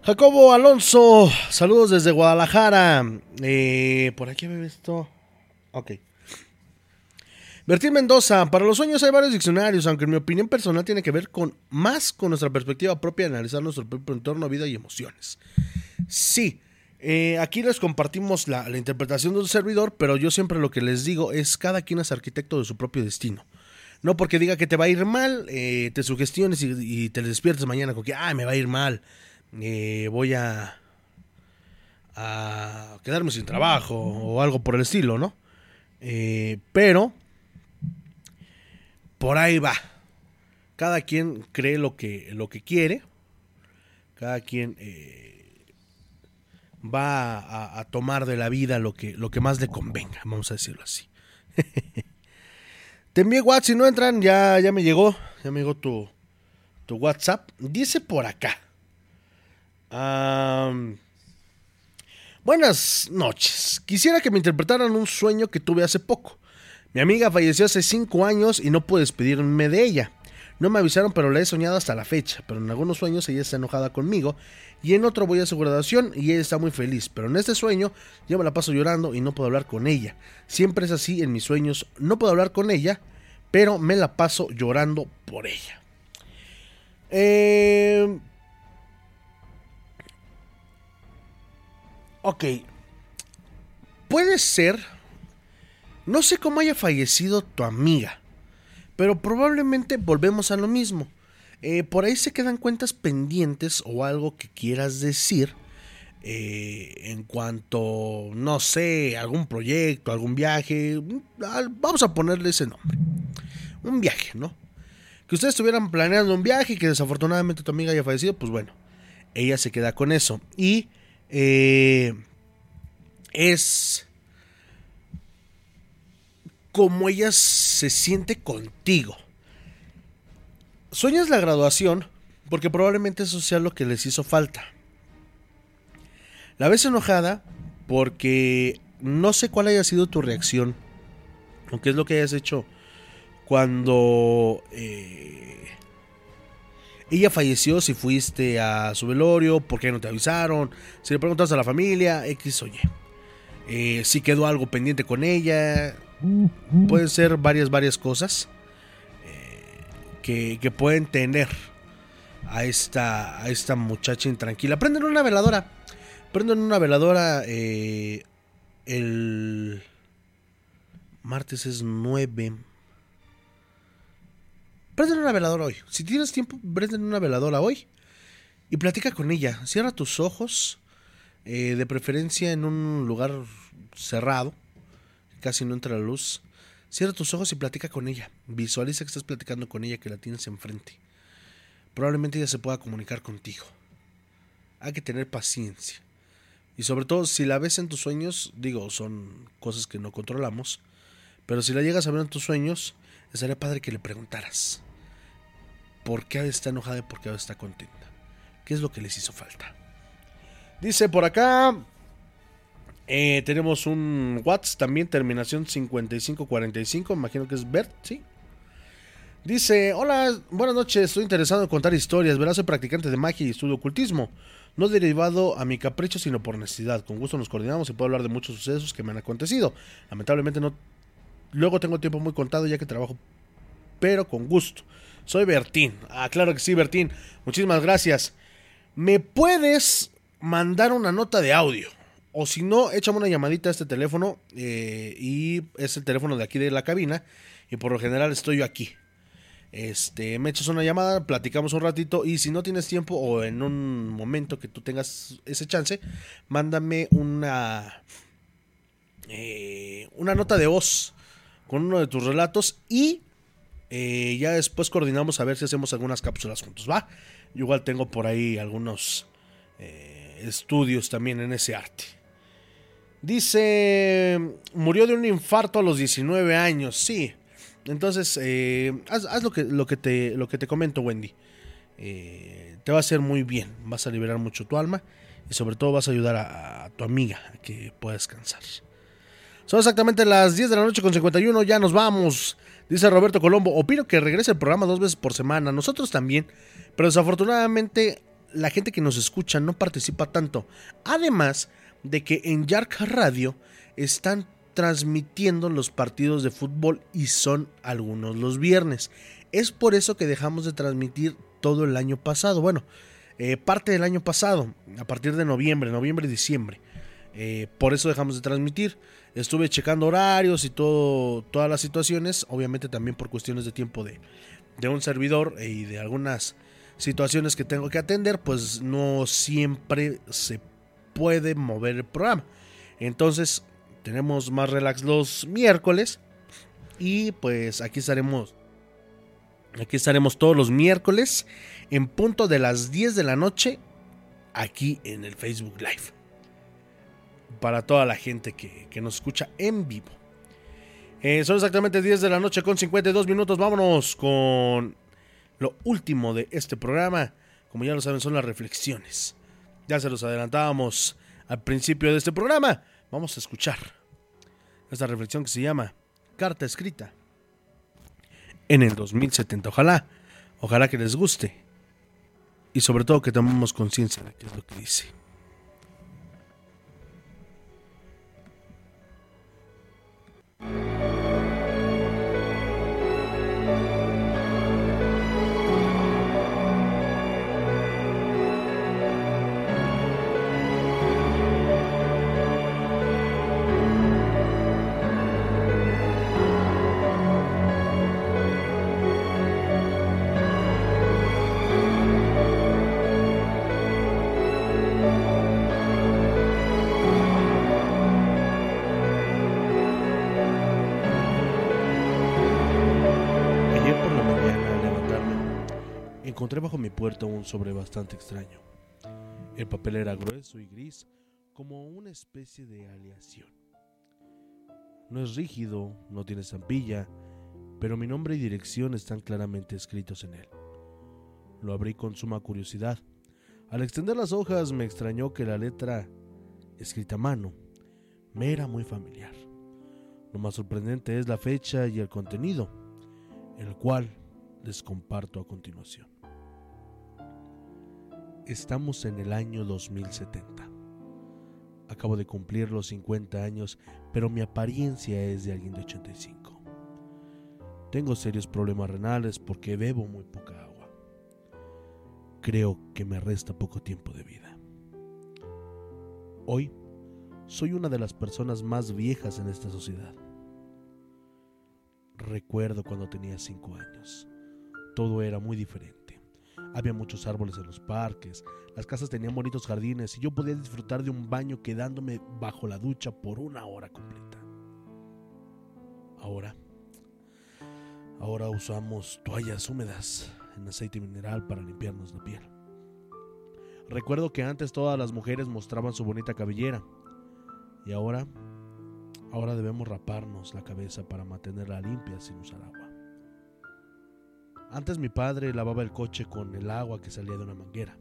Jacobo Alonso, saludos desde Guadalajara. Eh, por aquí me esto. Ok. Bertín Mendoza, para los sueños hay varios diccionarios, aunque en mi opinión personal tiene que ver con más con nuestra perspectiva propia de analizar nuestro propio entorno, vida y emociones. Sí, eh, aquí les compartimos la, interpretación de un servidor, pero yo siempre lo que les digo es cada quien es arquitecto de su propio destino. No porque diga que te va a ir mal, eh, te sugestiones y, te despiertes mañana con que, ah, me va a ir mal, eh, voy a, quedarme sin trabajo o algo por el estilo, ¿no? Pero por ahí va. Cada quien cree lo que, lo que quiere. Cada quien eh, va a, tomar de la vida lo que, lo que más le convenga, vamos a decirlo así. Te envié WhatsApp, si no entran, ya, ya me llegó. Ya me llegó tu, tu WhatsApp. Dice por acá. Buenas noches. Quisiera que me interpretaran un sueño que tuve hace poco. Mi amiga falleció hace 5 años y no pude despedirme de ella. No me avisaron, pero la he soñado hasta la fecha. Pero en algunos sueños ella está enojada conmigo. Y en otro voy a su graduación y ella está muy feliz. Pero en este sueño yo me la paso llorando y no puedo hablar con ella. Siempre es así en mis sueños. No puedo hablar con ella, pero me la paso llorando por ella. Eh... Ok. Puede ser... No sé cómo haya fallecido tu amiga. Pero probablemente volvemos a lo mismo. Eh, por ahí se quedan cuentas pendientes o algo que quieras decir. Eh, en cuanto, no sé, algún proyecto, algún viaje. Vamos a ponerle ese nombre. Un viaje, ¿no? Que ustedes estuvieran planeando un viaje y que desafortunadamente tu amiga haya fallecido, pues bueno, ella se queda con eso. Y eh, es como ella se siente contigo. Sueñas la graduación porque probablemente eso sea lo que les hizo falta. La ves enojada porque no sé cuál haya sido tu reacción o qué es lo que hayas hecho cuando eh, ella falleció, si fuiste a su velorio, por qué no te avisaron, si le preguntas a la familia, X o. Eh, si quedó algo pendiente con ella, pueden ser varias, varias cosas que, que, pueden tener a esta, a esta muchacha intranquila. Prenden una veladora. Prenden una veladora eh, el martes es 9. Prenden una veladora hoy. Si tienes tiempo, prenden una veladora hoy y platica con ella. Cierra tus ojos, eh, de preferencia en un lugar cerrado, casi no entra la luz. Cierra tus ojos y platica con ella. Visualiza que estás platicando con ella, que la tienes enfrente. Probablemente ella se pueda comunicar contigo. Hay que tener paciencia. Y sobre todo, si la ves en tus sueños, digo, son cosas que no controlamos. Pero si la llegas a ver en tus sueños, estaría padre que le preguntaras. ¿Por qué está enojada y por qué está contenta? ¿Qué es lo que les hizo falta? Dice por acá, eh, tenemos un WhatsApp también, terminación 5545. Imagino que es Bert, ¿sí? Dice: Hola, buenas noches. Estoy interesado en contar historias. Verás, soy practicante de magia y estudio ocultismo. No derivado a mi capricho, sino por necesidad. Con gusto nos coordinamos y puedo hablar de muchos sucesos que me han acontecido. Lamentablemente no. Luego tengo tiempo muy contado ya que trabajo, pero con gusto. Soy Bertín. Ah, claro que sí, Bertín. Muchísimas gracias. ¿Me puedes mandar una nota de audio? O si no, échame una llamadita a este teléfono eh, y es el teléfono de aquí de la cabina y por lo general estoy yo aquí. Este, me echas una llamada, platicamos un ratito y si no tienes tiempo o en un momento que tú tengas ese chance, mándame una eh, una nota de voz con uno de tus relatos y eh, ya después coordinamos a ver si hacemos algunas cápsulas juntos, ¿va? Yo igual tengo por ahí algunos eh, estudios también en ese arte. Dice, murió de un infarto a los 19 años, sí. Entonces, eh, haz, lo, que, lo, que te, lo que te comento, Wendy. Eh, te va a hacer muy bien, vas a liberar mucho tu alma y sobre todo vas a ayudar a, a tu amiga a que pueda descansar. Son exactamente las 10 de la noche con 51, ya nos vamos. Dice Roberto Colombo, opino que regrese el programa dos veces por semana, nosotros también, pero desafortunadamente la gente que nos escucha no participa tanto. Además de que en Yark Radio están transmitiendo los partidos de fútbol y son algunos los viernes. Es por eso que dejamos de transmitir todo el año pasado. Bueno, eh, parte del año pasado, a partir de noviembre, noviembre y diciembre. Eh, por eso dejamos de transmitir. Estuve checando horarios y todo, todas las situaciones. Obviamente también por cuestiones de tiempo de, de un servidor y de algunas situaciones que tengo que atender. Pues no siempre se puede mover el programa. Entonces, tenemos más relax los miércoles. Y pues aquí estaremos. Aquí estaremos todos los miércoles en punto de las 10 de la noche. Aquí en el Facebook Live. Para toda la gente que, que nos escucha en vivo. Eh, son exactamente 10 de la noche con 52 minutos. Vámonos con lo último de este programa. Como ya lo saben, son las reflexiones. Ya se los adelantábamos al principio de este programa. Vamos a escuchar esta reflexión que se llama Carta escrita en el 2070. Ojalá, ojalá que les guste. Y sobre todo que tomemos conciencia de qué es lo que dice. Puerta un sobre bastante extraño. El papel era grueso y gris, como una especie de aleación. No es rígido, no tiene estampilla, pero mi nombre y dirección están claramente escritos en él. Lo abrí con suma curiosidad. Al extender las hojas me extrañó que la letra, escrita a mano, me era muy familiar. Lo más sorprendente es la fecha y el contenido, el cual les comparto a continuación. Estamos en el año 2070. Acabo de cumplir los 50 años, pero mi apariencia es de alguien de 85. Tengo serios problemas renales porque bebo muy poca agua. Creo que me resta poco tiempo de vida. Hoy soy una de las personas más viejas en esta sociedad. Recuerdo cuando tenía 5 años. Todo era muy diferente. Había muchos árboles en los parques, las casas tenían bonitos jardines y yo podía disfrutar de un baño quedándome bajo la ducha por una hora completa. Ahora, ahora usamos toallas húmedas en aceite mineral para limpiarnos la piel. Recuerdo que antes todas las mujeres mostraban su bonita cabellera y ahora, ahora debemos raparnos la cabeza para mantenerla limpia sin usar agua. Antes mi padre lavaba el coche con el agua que salía de una manguera.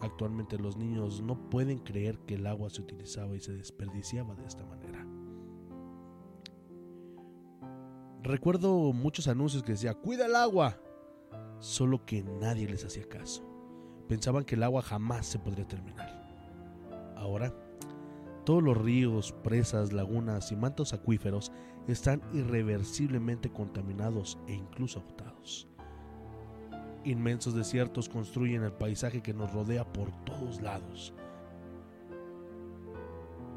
Actualmente los niños no pueden creer que el agua se utilizaba y se desperdiciaba de esta manera. Recuerdo muchos anuncios que decía, cuida el agua, solo que nadie les hacía caso. Pensaban que el agua jamás se podría terminar. Ahora, todos los ríos, presas, lagunas y mantos acuíferos están irreversiblemente contaminados e incluso agotados. Inmensos desiertos construyen el paisaje que nos rodea por todos lados.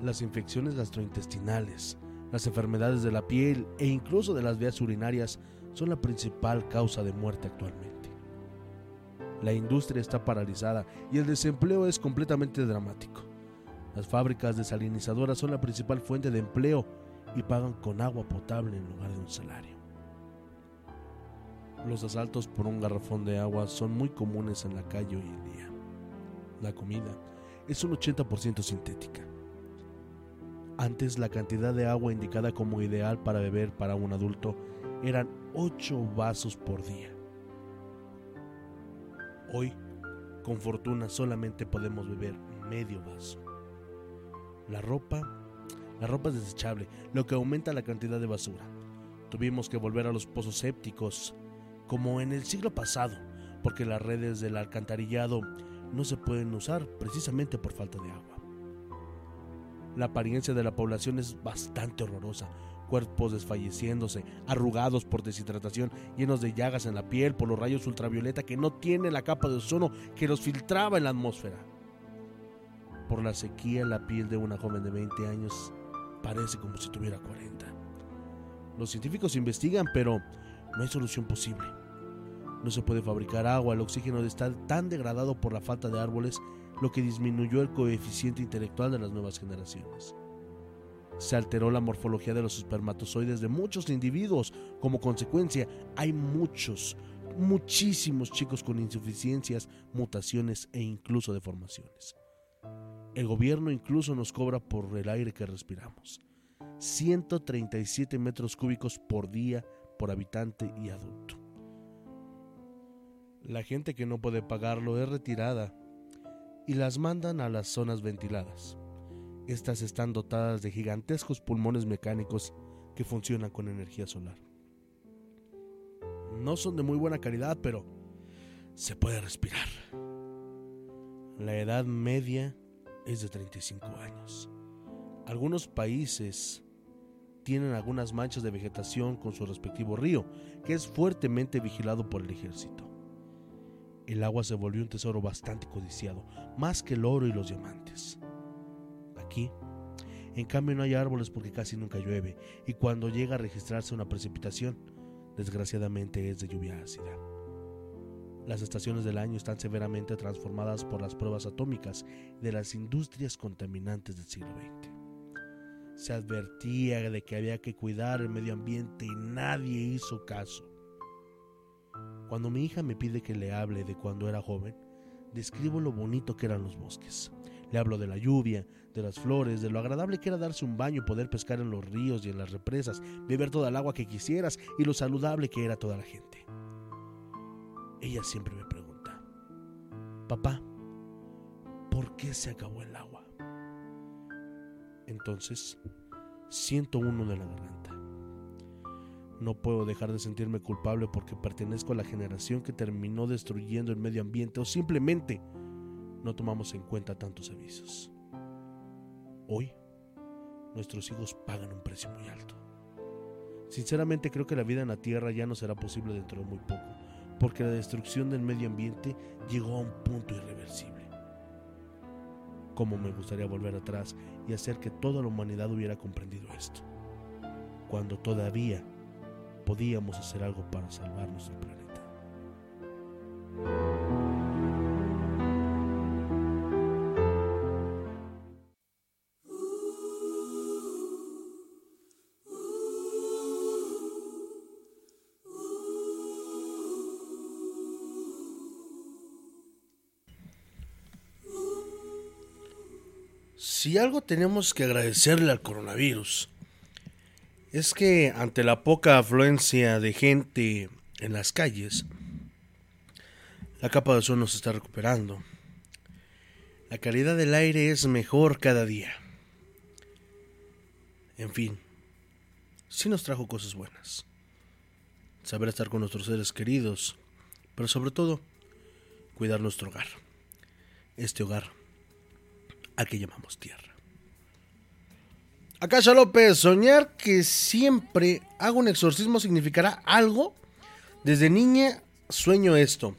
Las infecciones gastrointestinales, las enfermedades de la piel e incluso de las vías urinarias son la principal causa de muerte actualmente. La industria está paralizada y el desempleo es completamente dramático. Las fábricas desalinizadoras son la principal fuente de empleo y pagan con agua potable en lugar de un salario. Los asaltos por un garrafón de agua son muy comunes en la calle hoy en día. La comida es un 80% sintética. Antes la cantidad de agua indicada como ideal para beber para un adulto eran 8 vasos por día. Hoy, con fortuna, solamente podemos beber medio vaso. La ropa, la ropa es desechable, lo que aumenta la cantidad de basura. Tuvimos que volver a los pozos sépticos, como en el siglo pasado, porque las redes del alcantarillado no se pueden usar precisamente por falta de agua. La apariencia de la población es bastante horrorosa. Cuerpos desfalleciéndose, arrugados por deshidratación, llenos de llagas en la piel por los rayos ultravioleta que no tienen la capa de ozono que los filtraba en la atmósfera. Por la sequía, la piel de una joven de 20 años parece como si tuviera 40. Los científicos investigan, pero no hay solución posible. No se puede fabricar agua, el oxígeno está tan degradado por la falta de árboles, lo que disminuyó el coeficiente intelectual de las nuevas generaciones. Se alteró la morfología de los espermatozoides de muchos individuos. Como consecuencia, hay muchos, muchísimos chicos con insuficiencias, mutaciones e incluso deformaciones. El gobierno incluso nos cobra por el aire que respiramos. 137 metros cúbicos por día por habitante y adulto. La gente que no puede pagarlo es retirada y las mandan a las zonas ventiladas. Estas están dotadas de gigantescos pulmones mecánicos que funcionan con energía solar. No son de muy buena calidad, pero se puede respirar. La edad media es de 35 años. Algunos países tienen algunas manchas de vegetación con su respectivo río, que es fuertemente vigilado por el ejército. El agua se volvió un tesoro bastante codiciado, más que el oro y los diamantes. Aquí, en cambio, no hay árboles porque casi nunca llueve, y cuando llega a registrarse una precipitación, desgraciadamente es de lluvia ácida. Las estaciones del año están severamente transformadas por las pruebas atómicas de las industrias contaminantes del siglo XX. Se advertía de que había que cuidar el medio ambiente y nadie hizo caso. Cuando mi hija me pide que le hable de cuando era joven, describo lo bonito que eran los bosques. Le hablo de la lluvia, de las flores, de lo agradable que era darse un baño, poder pescar en los ríos y en las represas, beber toda el agua que quisieras y lo saludable que era toda la gente. Ella siempre me pregunta, papá, ¿por qué se acabó el agua? Entonces, siento uno de la garganta. No puedo dejar de sentirme culpable porque pertenezco a la generación que terminó destruyendo el medio ambiente o simplemente no tomamos en cuenta tantos avisos. Hoy, nuestros hijos pagan un precio muy alto. Sinceramente creo que la vida en la Tierra ya no será posible dentro de muy poco, porque la destrucción del medio ambiente llegó a un punto irreversible. Cómo me gustaría volver atrás y hacer que toda la humanidad hubiera comprendido esto, cuando todavía podíamos hacer algo para salvar nuestro planeta. Si algo tenemos que agradecerle al coronavirus, es que ante la poca afluencia de gente en las calles, la capa de ozono se está recuperando. La calidad del aire es mejor cada día. En fin, sí nos trajo cosas buenas. Saber estar con nuestros seres queridos, pero sobre todo, cuidar nuestro hogar. Este hogar al que llamamos tierra. Acá López, soñar que siempre hago un exorcismo significará algo. Desde niña sueño esto.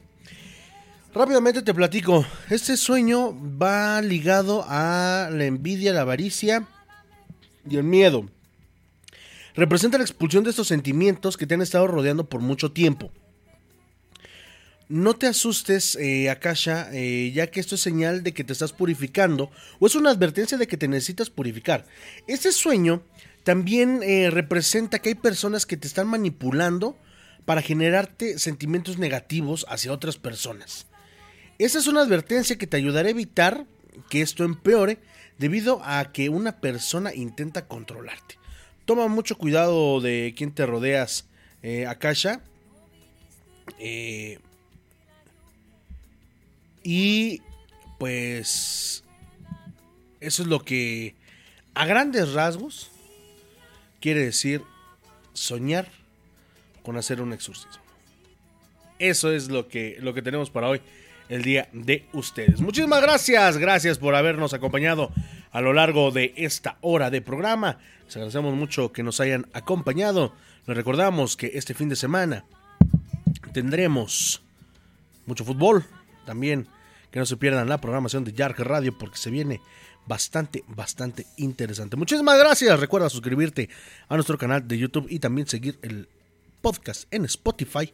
Rápidamente te platico. Este sueño va ligado a la envidia, la avaricia y el miedo. Representa la expulsión de estos sentimientos que te han estado rodeando por mucho tiempo. No te asustes, eh, Akasha, eh, ya que esto es señal de que te estás purificando o es una advertencia de que te necesitas purificar. Este sueño también eh, representa que hay personas que te están manipulando para generarte sentimientos negativos hacia otras personas. Esa es una advertencia que te ayudará a evitar que esto empeore debido a que una persona intenta controlarte. Toma mucho cuidado de quién te rodeas, eh, Akasha. Eh, y pues eso es lo que a grandes rasgos quiere decir soñar con hacer un exorcismo. Eso es lo que, lo que tenemos para hoy, el día de ustedes. Muchísimas gracias, gracias por habernos acompañado a lo largo de esta hora de programa. Les agradecemos mucho que nos hayan acompañado. Les recordamos que este fin de semana tendremos mucho fútbol, también que no se pierdan la programación de Yark Radio porque se viene bastante, bastante interesante. Muchísimas gracias. Recuerda suscribirte a nuestro canal de YouTube y también seguir el podcast en Spotify.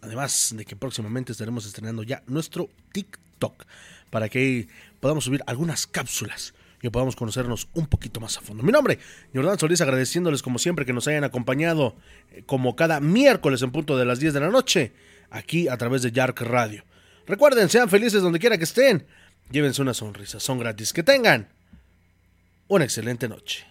Además de que próximamente estaremos estrenando ya nuestro TikTok para que podamos subir algunas cápsulas y podamos conocernos un poquito más a fondo. Mi nombre, Jordán Solís, agradeciéndoles como siempre que nos hayan acompañado eh, como cada miércoles en punto de las 10 de la noche aquí a través de Yark Radio. Recuerden, sean felices donde quiera que estén. Llévense una sonrisa, son gratis. Que tengan una excelente noche.